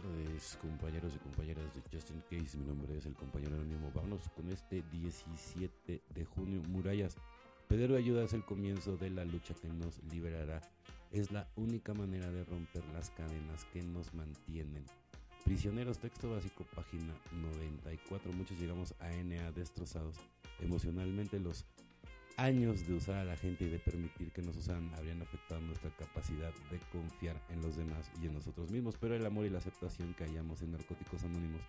Tardes, compañeros y compañeras de Justin Case. Mi nombre es el compañero anónimo. Vamos con este 17 de junio. Murallas. Pedir ayuda es el comienzo de la lucha que nos liberará. Es la única manera de romper las cadenas que nos mantienen. Prisioneros, texto básico, página 94. Muchos llegamos a NA destrozados emocionalmente. Los años de usar a la gente y de permitir que nos usan habrían afectado nuestra capacidad de confiar en los demás y en nosotros mismos, pero el amor y la aceptación que hallamos en Narcóticos Anónimos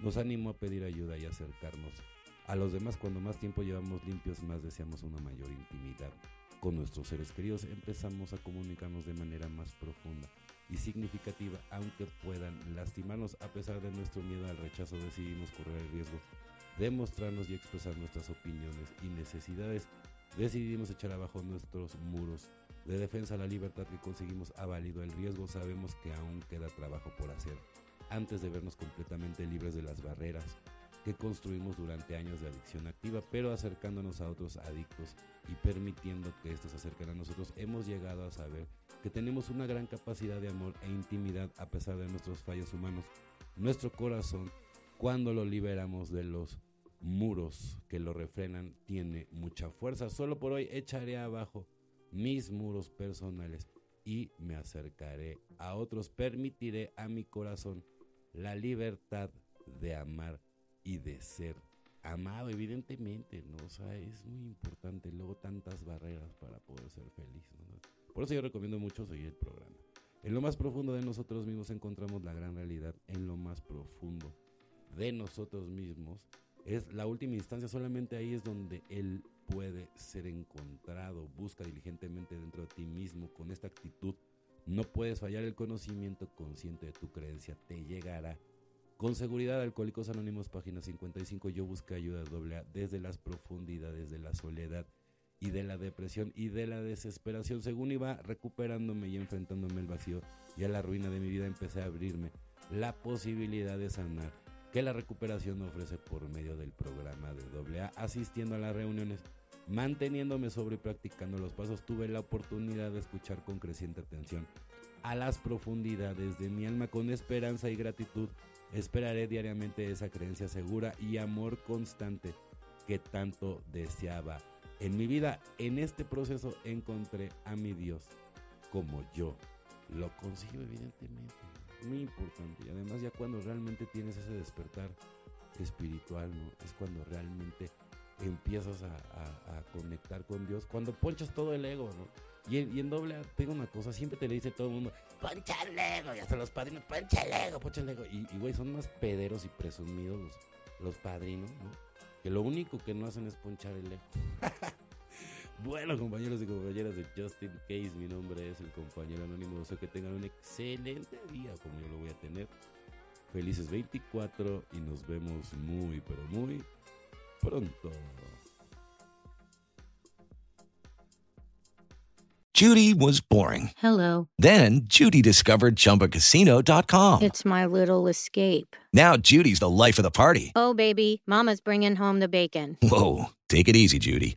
nos animó a pedir ayuda y acercarnos a los demás. Cuando más tiempo llevamos limpios, más deseamos una mayor intimidad con nuestros seres queridos. Empezamos a comunicarnos de manera más profunda y significativa, aunque puedan lastimarnos a pesar de nuestro miedo al rechazo, decidimos correr el riesgo de mostrarnos y expresar nuestras opiniones y necesidades decidimos echar abajo nuestros muros de defensa a la libertad que conseguimos ha valido el riesgo. Sabemos que aún queda trabajo por hacer antes de vernos completamente libres de las barreras que construimos durante años de adicción activa, pero acercándonos a otros adictos y permitiendo que estos se acerquen a nosotros, hemos llegado a saber que tenemos una gran capacidad de amor e intimidad a pesar de nuestros fallos humanos. Nuestro corazón, cuando lo liberamos de los muros que lo refrenan tiene mucha fuerza. Solo por hoy echaré abajo mis muros personales y me acercaré a otros. Permitiré a mi corazón la libertad de amar y de ser amado, evidentemente, ¿no? O sea, es muy importante. Luego tantas barreras para poder ser feliz, Por eso yo recomiendo mucho seguir el programa. En lo más profundo de nosotros mismos encontramos la gran realidad. En lo más profundo de nosotros mismos es la última instancia, solamente ahí es donde Él puede ser encontrado. Busca diligentemente dentro de ti mismo con esta actitud. No puedes fallar el conocimiento consciente de tu creencia, te llegará. Con seguridad, Alcohólicos Anónimos, página 55, yo busqué ayuda doble desde las profundidades de la soledad y de la depresión y de la desesperación. Según iba recuperándome y enfrentándome al vacío y a la ruina de mi vida, empecé a abrirme la posibilidad de sanar que la recuperación ofrece por medio del programa de AA, asistiendo a las reuniones, manteniéndome sobre y practicando los pasos, tuve la oportunidad de escuchar con creciente atención a las profundidades de mi alma con esperanza y gratitud. Esperaré diariamente esa creencia segura y amor constante que tanto deseaba. En mi vida, en este proceso, encontré a mi Dios como yo lo consigo evidentemente muy importante. Y además ya cuando realmente tienes ese despertar espiritual, ¿no? Es cuando realmente empiezas a, conectar con Dios, cuando ponchas todo el ego, ¿no? Y en, doble A, tengo una cosa, siempre te le dice todo el mundo, poncha el ego, y hasta los padrinos, poncha el ego, poncha el ego. Y, güey, son más pederos y presumidos los, los padrinos, ¿no? Que lo único que no hacen es ponchar el ego. Bueno, compañeros y compañeras de Justin Case, mi nombre es el compañero anónimo. Deseo que tengan un excelente día como yo lo voy a tener. Felices 24 y nos vemos muy, pero muy pronto. Judy was boring. Hello. Then Judy discovered chumbacasino.com. It's my little escape. Now Judy's the life of the party. Oh, baby, Mama's bringing home the bacon. Whoa. Take it easy, Judy.